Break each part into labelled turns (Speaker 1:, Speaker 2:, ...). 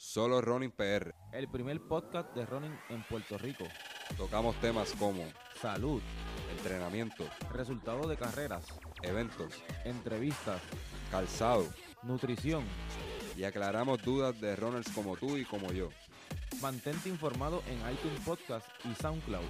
Speaker 1: Solo Running PR.
Speaker 2: El primer podcast de running en Puerto Rico.
Speaker 1: Tocamos temas como
Speaker 2: Salud,
Speaker 1: entrenamiento,
Speaker 2: resultados de carreras,
Speaker 1: eventos,
Speaker 2: entrevistas,
Speaker 1: calzado
Speaker 2: nutrición.
Speaker 1: y aclaramos dudas de runners como tú y como yo.
Speaker 2: Mantente informado en iTunes Podcast y SoundCloud.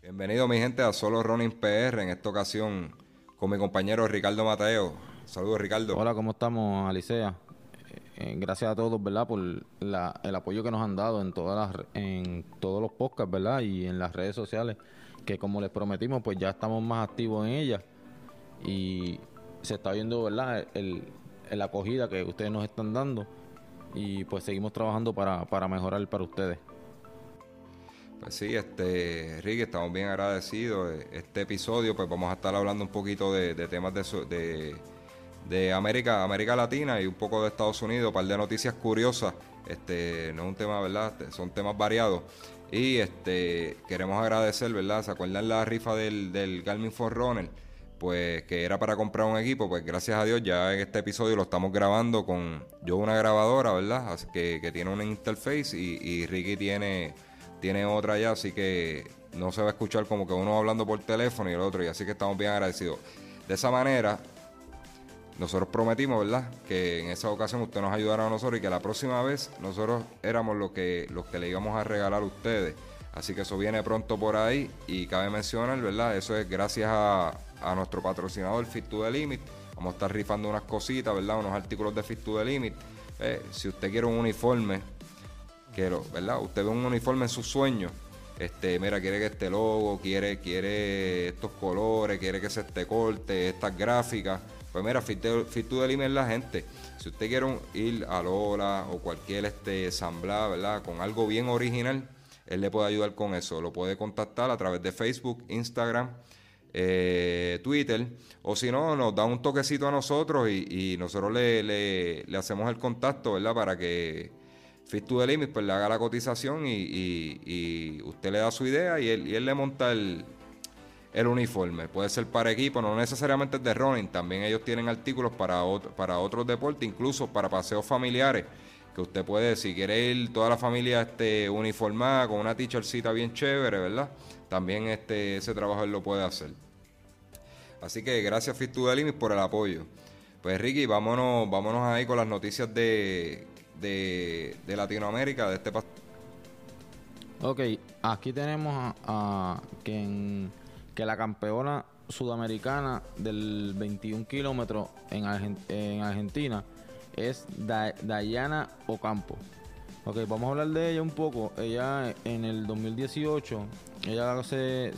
Speaker 1: Bienvenido mi gente a Solo Running PR en esta ocasión con mi compañero Ricardo Mateo. Saludos Ricardo.
Speaker 2: Hola, ¿cómo estamos, Alicea? Eh, gracias a todos, ¿verdad? Por la- el apoyo que nos han dado en todas las, en todos los podcasts, ¿verdad? Y en las redes sociales, que como les prometimos, pues ya estamos más activos en ellas. Y se está viendo, ¿verdad? El, el acogida que ustedes nos están dando. Y pues seguimos trabajando para, para mejorar para ustedes.
Speaker 1: Pues sí, este, Ricky, estamos bien agradecidos. Este episodio, pues vamos a estar hablando un poquito de, temas de, de, de América, América Latina y un poco de Estados Unidos, un par de noticias curiosas. Este, no es un tema, ¿verdad? Este, Son temas variados. Y este, queremos agradecer, ¿verdad? ¿Se acuerdan la rifa del, del Garmin Forerunner? Pues que era para comprar un equipo, pues gracias a Dios ya en este episodio lo estamos grabando con yo una grabadora, ¿verdad? Que, que tiene una interface y, y Ricky tiene tiene otra ya, así que no se va a escuchar como que uno hablando por teléfono y el otro, y así que estamos bien agradecidos. De esa manera, nosotros prometimos, ¿verdad? Que en esa ocasión usted nos ayudará a nosotros y que la próxima vez nosotros éramos los que, los que le íbamos a regalar a ustedes. Así que eso viene pronto por ahí y cabe mencionar, ¿verdad? Eso es gracias a, a nuestro patrocinador Fit to the Limit. Vamos a estar rifando unas cositas, ¿verdad? Unos artículos de Fit to the Limit. Eh, si usted quiere un uniforme, que lo- ¿verdad? Usted ve un uniforme en sus sueños. Este, mira, quiere que este logo, quiere, quiere estos colores, quiere que se este corte, estas gráficas. Pues mira, Fit to, Limit es la gente. Si usted quiere ir a Lola o cualquier este Samblá, ¿verdad? Con algo bien original, él le puede ayudar con eso. Lo puede contactar a través de Facebook, Instagram, eh, Twitter, o si no, nos da un toquecito a nosotros y, nosotros le- le hacemos el contacto, ¿verdad? Para que Fit to the Limit pues, le haga la cotización y, usted le da su idea y él, le monta el, uniforme. Puede ser para equipo, no necesariamente es de running, también ellos tienen artículos para, para otros deportes, incluso para paseos familiares. Que usted puede, si quiere ir toda la familia este, uniformada, con una t-shirtcita bien chévere, ¿verdad? También este, ese trabajo él lo puede hacer. Así que gracias Fit to the Limit por el apoyo. Pues Ricky, vámonos, vámonos ahí con las noticias de, de, Latinoamérica, de este pas-
Speaker 2: Ok, aquí tenemos a, a- que, la campeona sudamericana del 21 kilómetros en, Argen- en Argentina es Da- Dayana Ocampo. Ok, vamos a hablar de ella un poco. Ella en el 2018, ella se,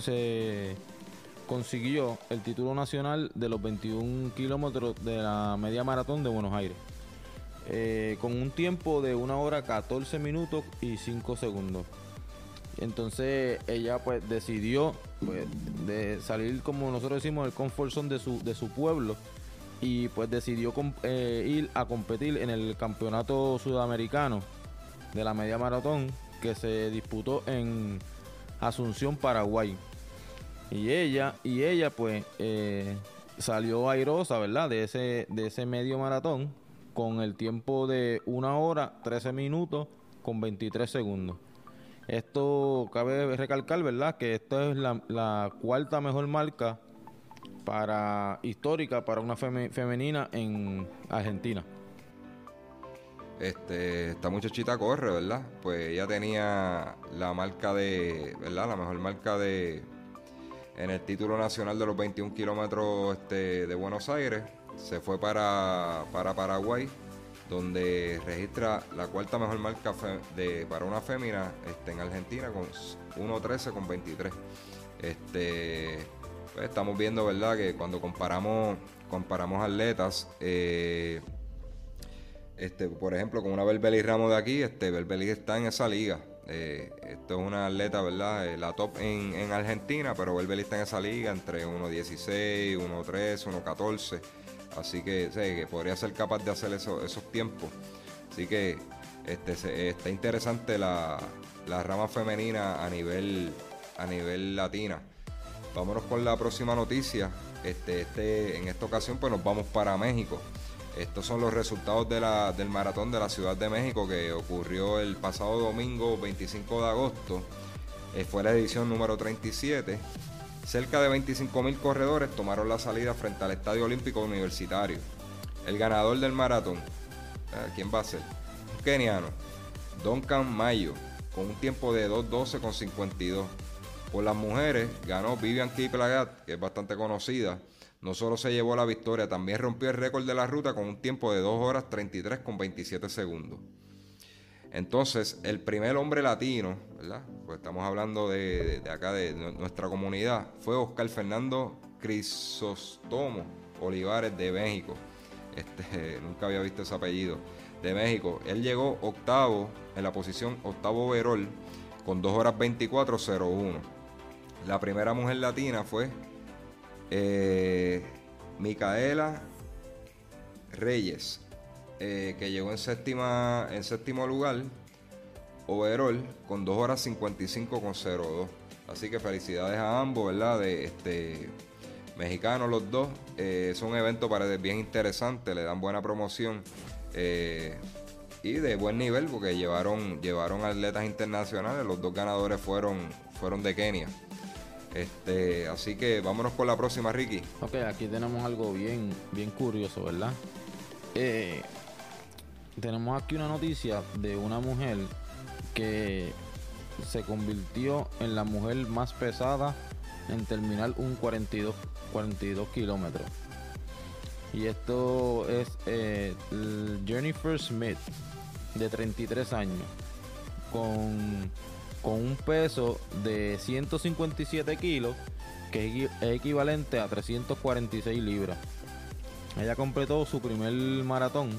Speaker 2: se consiguió el título nacional de los 21 kilómetros de la media maratón de Buenos Aires. Eh, con un tiempo de 1 hora 14 minutos y 5 segundos. Entonces ella pues decidió pues, de salir como nosotros decimos el comfort zone de su, de su pueblo y pues decidió eh, ir a competir en el campeonato sudamericano de la media maratón que se disputó en Asunción, Paraguay. Y ella, y ella pues eh, salió airosa, ¿verdad? De ese, de ese medio maratón con el tiempo de 1 hora 13 minutos con 23 segundos. Esto cabe recalcar, ¿verdad? Que esta es la, cuarta mejor marca para histórica para una feme- femenina en Argentina.
Speaker 1: Este, esta muchachita corre, ¿verdad? Pues ella tenía la marca de, ¿verdad? La mejor marca de, en el título nacional de los 21 kilómetros este, de Buenos Aires. Se fue para, para Paraguay, donde registra la cuarta mejor marca de, para una fémina este, en Argentina con 1.13 con 23. Este, pues estamos viendo, ¿verdad? Que cuando comparamos, comparamos atletas, eh, este, por ejemplo, con una Belbeli Ramos de aquí, este, está en esa liga. Eh, esto es una atleta, ¿verdad? Eh, la top en, en Argentina, pero Belbeli está en esa liga entre 1.16, 1.13, 1.14. Así que, sé, que podría ser capaz de hacer eso- esos tiempos. Así que este, está interesante la, la rama femenina a nivel, a nivel latina. Vámonos con la próxima noticia. este, este, en esta ocasión pues nos vamos para México. Estos son los resultados de la, del maratón de la Ciudad de México que ocurrió el pasado domingo 25 de agosto. Eh, fue la edición número 37. Cerca de 25 mil corredores tomaron la salida frente al Estadio Olímpico Universitario. El ganador del maratón, ah, ¿quién va a ser? Un keniano, Duncan Mayo, con un tiempo de 2.12 con 52. Por las mujeres ganó Vivian Kiplagat, que es bastante conocida. No solo se llevó la victoria, también rompió el récord de la ruta con un tiempo de 2 horas 33 con 27 segundos. Entonces, el primer hombre latino, ¿verdad? Pues estamos hablando de, acá, de nuestra comunidad, fue Oscar Fernando Crisostomo Olivares de México. Este, nunca había visto ese apellido. De México. Él llegó octavo en la posición octavo overall con 2 horas 24.01. La primera mujer latina fue eh, Micaela Reyes, eh, que llegó en, séptima, en séptimo lugar, overall, con 2 horas 55 con 02. Así que felicidades a ambos, ¿verdad? De este mexicanos los dos. Eh, es un evento para bien interesante, le dan buena promoción y de buen nivel porque llevaron, llevaron atletas internacionales. Los dos ganadores fueron, fueron de Kenia. Este, así que vámonos con la próxima, Ricky.
Speaker 2: Ok, aquí tenemos algo bien, bien curioso, ¿verdad? Eh, tenemos aquí una noticia de una mujer que se convirtió en la mujer más pesada en terminar un 42, 42 kilómetros. Y esto es eh, Jennifer Smith, de 33 años, con con un peso de 157 kilos, que es equivalente a 346 libras. Ella completó su primer maratón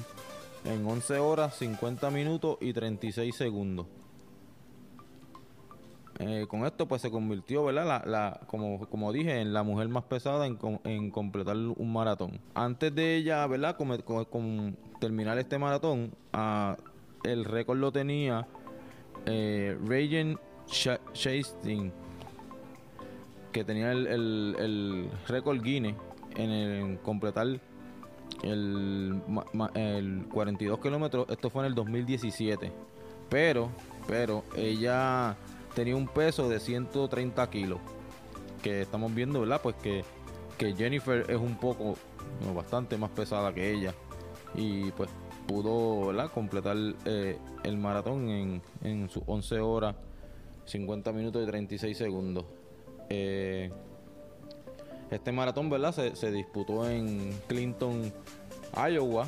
Speaker 2: en 11 horas, 50 minutos y 36 segundos. Eh, con esto pues se convirtió, ¿verdad? La, como, como dije, en la mujer más pesada en, completar un maratón. Antes de ella, ¿verdad? Con, terminar este maratón, ah, el récord lo tenía eh, Regan que tenía el, el, récord Guinness en el completar el, el 42 kilómetros, esto fue en el 2017. Pero, pero ella tenía un peso de 130 kilos. Que estamos viendo, ¿verdad? Pues que, que Jennifer es un poco, bastante más pesada que ella. Y pues pudo completar eh, el maratón en, en sus 11 horas, 50 minutos y 36 segundos. Eh, este maratón ¿verdad? Se, disputó en Clinton, Iowa,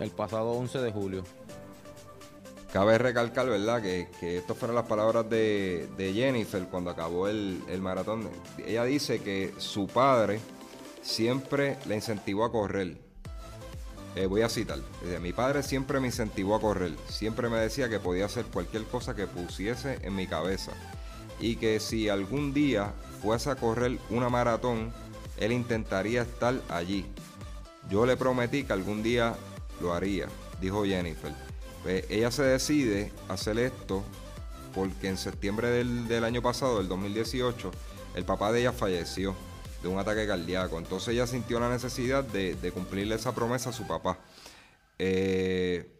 Speaker 2: el pasado 11 de julio.
Speaker 1: Cabe recalcar, ¿verdad?, que, que estas fueron las palabras de, Jennifer cuando acabó el, maratón. Ella dice que su padre siempre le incentivó a correr eh, voy a citar. mi padre siempre me incentivó a correr. Siempre me decía que podía hacer cualquier cosa que pusiese en mi cabeza. Y que si algún día fuese a correr una maratón, él intentaría estar allí. Yo le prometí que algún día lo haría, dijo Jennifer. Pues, ella se decide hacer esto porque en septiembre del, del año pasado, del 2018, el papá de ella falleció de un ataque cardíaco. Entonces ella sintió la necesidad de, cumplirle esa promesa a su papá. Eh,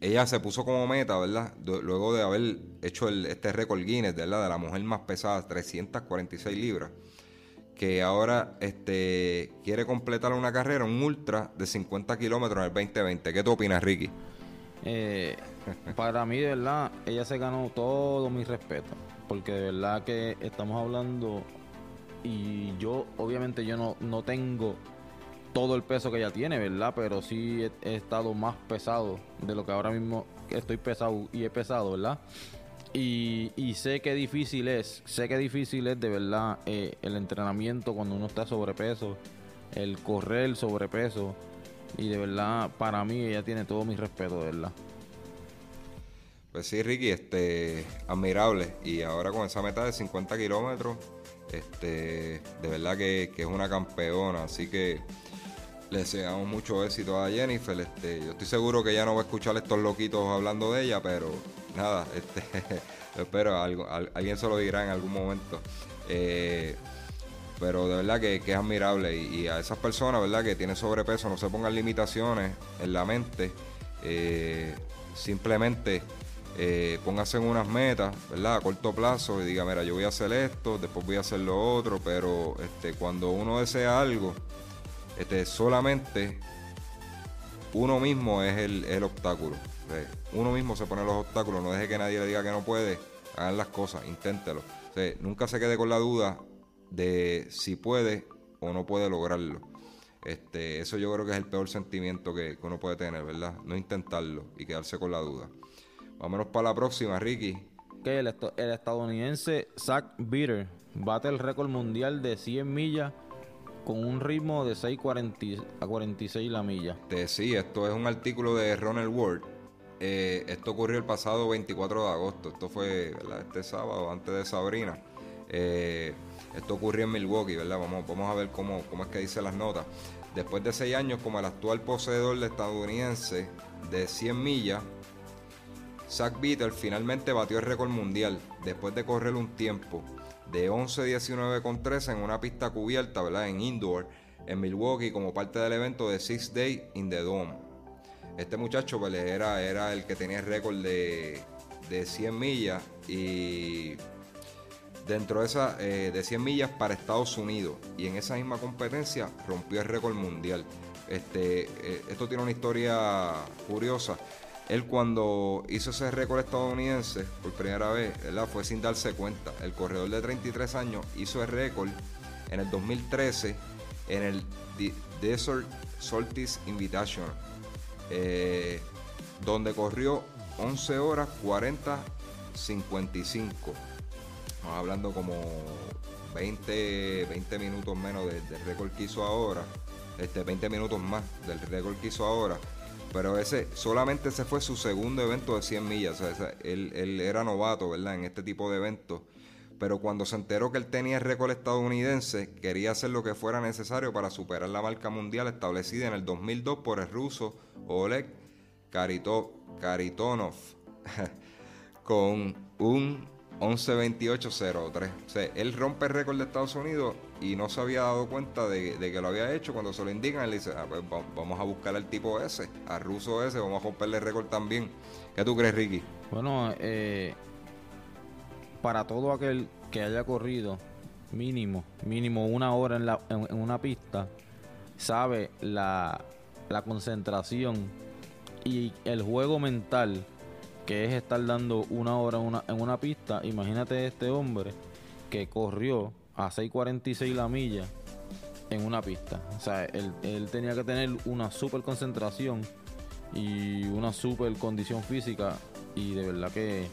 Speaker 1: ella se puso como meta, ¿verdad? luego de haber hecho este récord Guinness, ¿verdad? De la mujer más pesada, 346 libras. Que ahora este, quiere completar una carrera, un ultra de 50 kilómetros en el 2020. ¿Qué tú opinas, Ricky?
Speaker 2: Eh, para mí, de verdad, ella se ganó todo mi respeto. Porque de verdad que estamos hablando y yo, obviamente, yo no, no tengo todo el peso que ella tiene, ¿verdad? Pero sí he, estado más pesado de lo que ahora mismo estoy pesado y he pesado, ¿verdad? Y, y sé que difícil es, sé que difícil es de verdad eh, el entrenamiento cuando uno está sobrepeso, el correr sobrepeso. Y de verdad, para mí ella tiene todo mi respeto, de verdad.
Speaker 1: Pues sí, Ricky, este, admirable. Y ahora con esa meta de 50 kilómetros, este, de verdad que, es una campeona, así que le deseamos mucho éxito a Jennifer. Este, yo estoy seguro que ya no va a escuchar estos loquitos hablando de ella, pero nada, este, espero, algo, alguien se lo dirá en algún momento. Eh, pero de verdad que, es admirable y, a esas personas, ¿verdad? Que tienen sobrepeso, no se pongan limitaciones en la mente, eh, simplemente eh, pónganse en unas metas, ¿verdad? A corto plazo y diga, mira, yo voy a hacer esto, después voy a hacer lo otro, pero este, cuando uno desea algo, este, solamente uno mismo es el, obstáculo. Uno mismo se pone los obstáculos, no deje que nadie le diga que no puede, hagan las cosas, inténtelo. nunca se quede con la duda de si puede o no puede lograrlo. Este, eso yo creo que es el peor sentimiento que, uno puede tener, ¿verdad? No intentarlo y quedarse con la duda. Vámonos para la próxima, Ricky.
Speaker 2: Que el, el, estadounidense Zach Bitter bate el récord mundial de 100 millas con un ritmo de 6.40 a 46 la milla.
Speaker 1: Te, sí, esto es un artículo de Ronald Ward. Eh, esto ocurrió el pasado 24 de agosto. Esto fue este sábado, antes de Sabrina. Eh, esto ocurrió en Milwaukee, ¿verdad? Vamos, vamos a ver cómo, cómo es que dice las notas. Después de seis años como el actual poseedor de estadounidense de 100 millas, Zach Bitter finalmente batió el récord mundial después de correr un tiempo de 11.19 con 13 en una pista cubierta, ¿verdad? En indoor, en Milwaukee, como parte del evento de Six Days in the Dome. Este muchacho pues, era, era el que tenía el récord de, de 100 millas y dentro de esa eh, de 100 millas para Estados Unidos y en esa misma competencia rompió el récord mundial. Este, eh, esto tiene una historia curiosa. Él cuando hizo ese récord estadounidense por primera vez, fue sin darse cuenta. El corredor de 33 años hizo el récord en el 2013 en el Desert Solstice Invitation, eh, donde corrió 11 horas 40 55 Estamos hablando como 20, 20 minutos menos del, récord que hizo ahora. Este, 20 minutos más del récord que hizo ahora. Pero ese solamente ese fue su segundo evento de 100 millas. O sea, él, él, era novato, ¿verdad? En este tipo de eventos. Pero cuando se enteró que él tenía el récord estadounidense, quería hacer lo que fuera necesario para superar la marca mundial establecida en el 2002 por el ruso Oleg Karitonov con un 11-28-03. O sea, él rompe el récord de Estados Unidos y no se había dado cuenta de, que lo había hecho. Cuando se lo indican, él dice, ah, pues, vamos a buscar al tipo ese, al ruso ese, vamos a romperle el récord también. ¿Qué tú crees, Ricky?
Speaker 2: Bueno, eh, para todo aquel que haya corrido mínimo, mínimo una hora en, la, en, una pista, sabe la, la concentración y el juego mental que es estar dando una hora en una pista. Imagínate este hombre que corrió a 6.46 la milla en una pista. O sea, él, tenía que tener una super concentración y una super condición física y de verdad que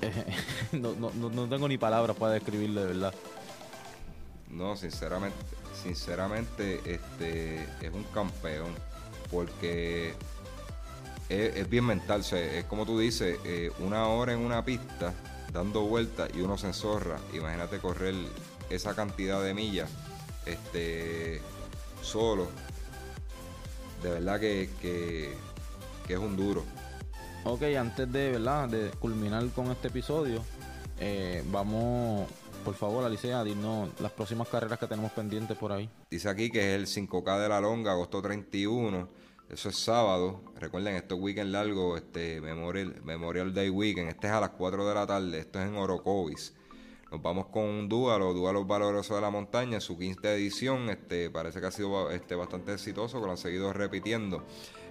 Speaker 2: no, no, tengo ni palabras para describirlo de verdad.
Speaker 1: No, sinceramente, sinceramente, este es un campeón porque es, bien mental. es como tú dices, eh, una hora en una pista dando vueltas y uno se enzorra. Imagínate correr esa cantidad de millas este, solo. De verdad que, que, es un duro.
Speaker 2: Ok, antes de, ¿verdad? de culminar con este episodio, eh, vamos, por favor, Alicia, dinos las próximas carreras que tenemos pendientes por ahí.
Speaker 1: Dice aquí que es el 5K de la Longa, agosto 31 eso es sábado. Recuerden, esto es weekend largo, este Memorial, Memorial Day Weekend. Este es a las 4 de la tarde. Esto es en Orocovis. Nos vamos con un Dúalo, Dúalos Valorosos de la Montaña, su quinta edición. Este, parece que ha sido este, bastante exitoso, que lo han seguido repitiendo.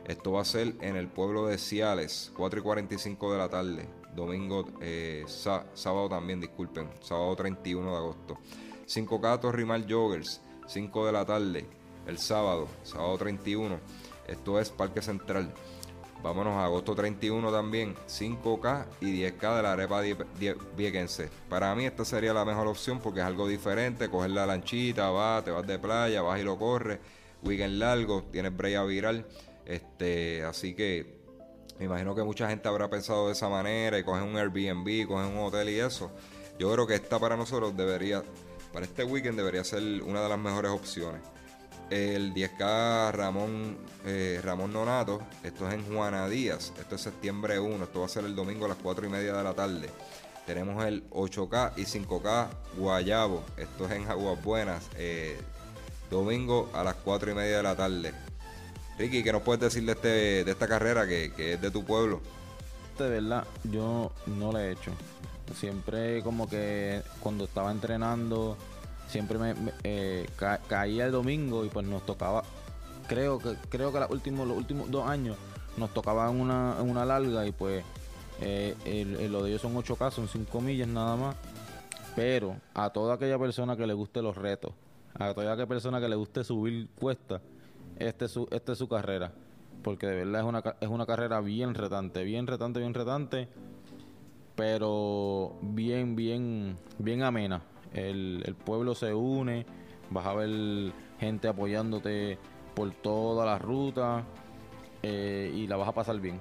Speaker 1: Esto va a ser en el pueblo de Ciales, 4 y 45 de la tarde. Domingo, eh, sábado también, disculpen, sábado 31 de agosto. 5K Rimal Joggers, 5 de la tarde, el sábado, sábado 31. Esto es Parque Central. Vámonos a agosto 31 también, 5K y 10K de la arepa viequense. Para mí esta sería la mejor opción porque es algo diferente, coger la lanchita, vas, te vas de playa, vas y lo corres, weekend largo, tienes breya viral, este, así que me imagino que mucha gente habrá pensado de esa manera y cogen un Airbnb, cogen un hotel y eso. Yo creo que esta para nosotros debería, para este weekend debería ser una de las mejores opciones el 10K Ramón, eh, Ramón Nonato, esto es en Juana Díaz, esto es septiembre 1, esto va a ser el domingo a las 4 y media de la tarde. tenemos el 8K y 5K Guayabo. Esto es en Aguas Buenas. Eh, domingo a las 4 y media de la tarde. Ricky, ¿qué nos puedes decir de, este, de esta carrera que, es de tu pueblo?
Speaker 2: De verdad, yo no la he hecho. Siempre como que cuando estaba entrenando, siempre me, eh, caía el domingo y pues nos tocaba, creo que creo que los últimos, los últimos dos años nos tocaba una, una larga y pues eh, lo de ellos son 8K, son 5 millas nada más. Pero a toda aquella persona que le guste los retos, a toda aquella persona que le guste subir cuesta, esta es su, este es su carrera. Porque de verdad es una, es una carrera bien retante, bien retante, bien retante, pero bien, bien, bien amena. El, el pueblo se une, vas a ver gente apoyándote por toda la ruta eh, y la vas a pasar bien.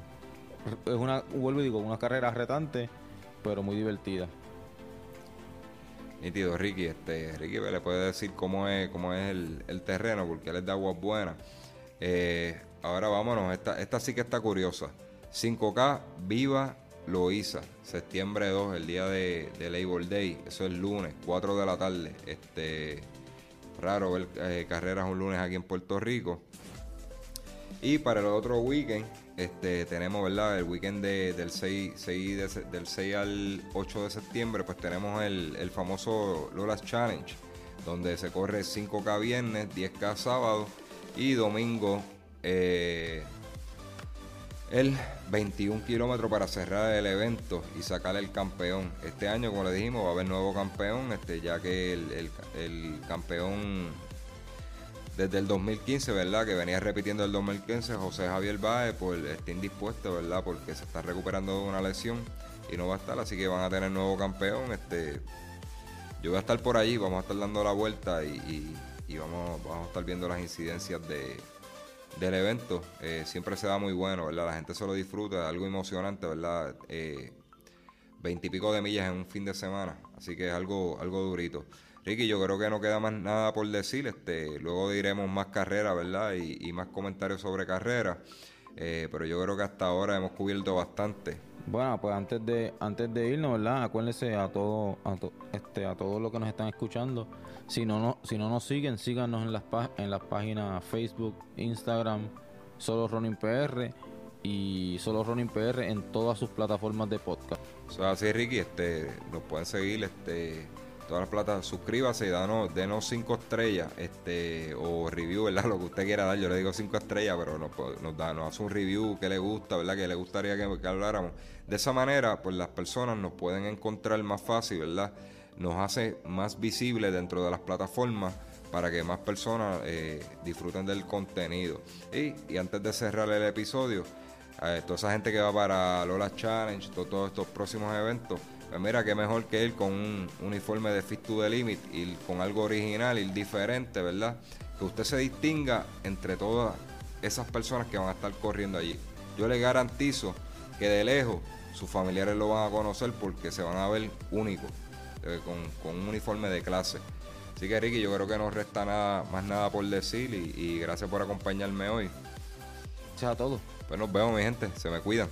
Speaker 2: Es una, vuelvo y digo, una carrera retante, pero muy divertida.
Speaker 1: Nítido, Ricky, este, Ricky le puede decir cómo es, cómo es el, terreno, porque él es de aguas buenas. Eh, ahora vámonos, esta, esta sí que está curiosa. 5K, Viva Loiza, septiembre 2, el día de, de, Labor Day, eso es lunes, 4 de la tarde. Este, raro ver eh, carreras un lunes aquí en Puerto Rico. Y para el otro weekend, este, tenemos, ¿verdad? El weekend del, 6, del 6 al 8 de septiembre, pues tenemos el, famoso Lolas Challenge, donde se corre 5K viernes, 10K sábado y domingo eh, el 21 kilómetros para cerrar el evento y sacar el campeón. Este año, como le dijimos, va a haber nuevo campeón, este, ya que el, el campeón desde el 2015, ¿verdad? Que venía repitiendo el 2015, José Javier Baez, pues está indispuesto, ¿verdad? Porque se está recuperando de una lesión y no va a estar, así que van a tener nuevo campeón. Este, yo voy a estar por allí, vamos a estar dando la vuelta y, vamos, a estar viendo las incidencias de, del evento. Eh, siempre se da muy bueno, ¿verdad? La gente se lo disfruta, algo emocionante, ¿verdad? Eh, veintipico de millas en un fin de semana, así que es algo, algo durito. Ricky, yo creo que no queda más nada por decir. Este, luego diremos más carreras, ¿verdad? Y, más comentarios sobre carreras. Eh, pero yo creo que hasta ahora hemos cubierto bastante.
Speaker 2: Bueno, pues antes de antes de irnos, ¿verdad? Acuérdense a todo, a este, a todos los que nos están escuchando. Si no, no, si no nos siguen, síganos en las en las páginas Facebook, Instagram, Solo Running PR y Solo Running PR en todas sus plataformas de podcast.
Speaker 1: Eso así, Ricky. Este, nos pueden seguir, este todas las plataformas, suscríbase danos, denos cinco estrellas, este, o review, ¿verdad? Lo que usted quiera dar, yo le digo cinco estrellas, pero nos, da, nos hace un review que le gusta, ¿verdad? Que le gustaría que, habláramos. De esa manera, pues las personas nos pueden encontrar más fácil, ¿verdad? Nos hace más visible dentro de las plataformas para que más personas eh, disfruten del contenido. Y, y, antes de cerrar el episodio, a toda esa gente que va para Lola Challenge, todos estos próximos eventos, pues mira, qué mejor que él con un uniforme de Fit to the Limit y con algo original y diferente, ¿verdad? Que usted se distinga entre todas esas personas que van a estar corriendo allí. Yo le garantizo que de lejos sus familiares lo van a conocer porque se van a ver únicos, eh, con, un uniforme de clase. Así que Ricky, yo creo que no resta nada, más nada por decir y, gracias por acompañarme hoy.
Speaker 2: Chao a todos.
Speaker 1: Pues nos vemos mi gente, se me cuidan.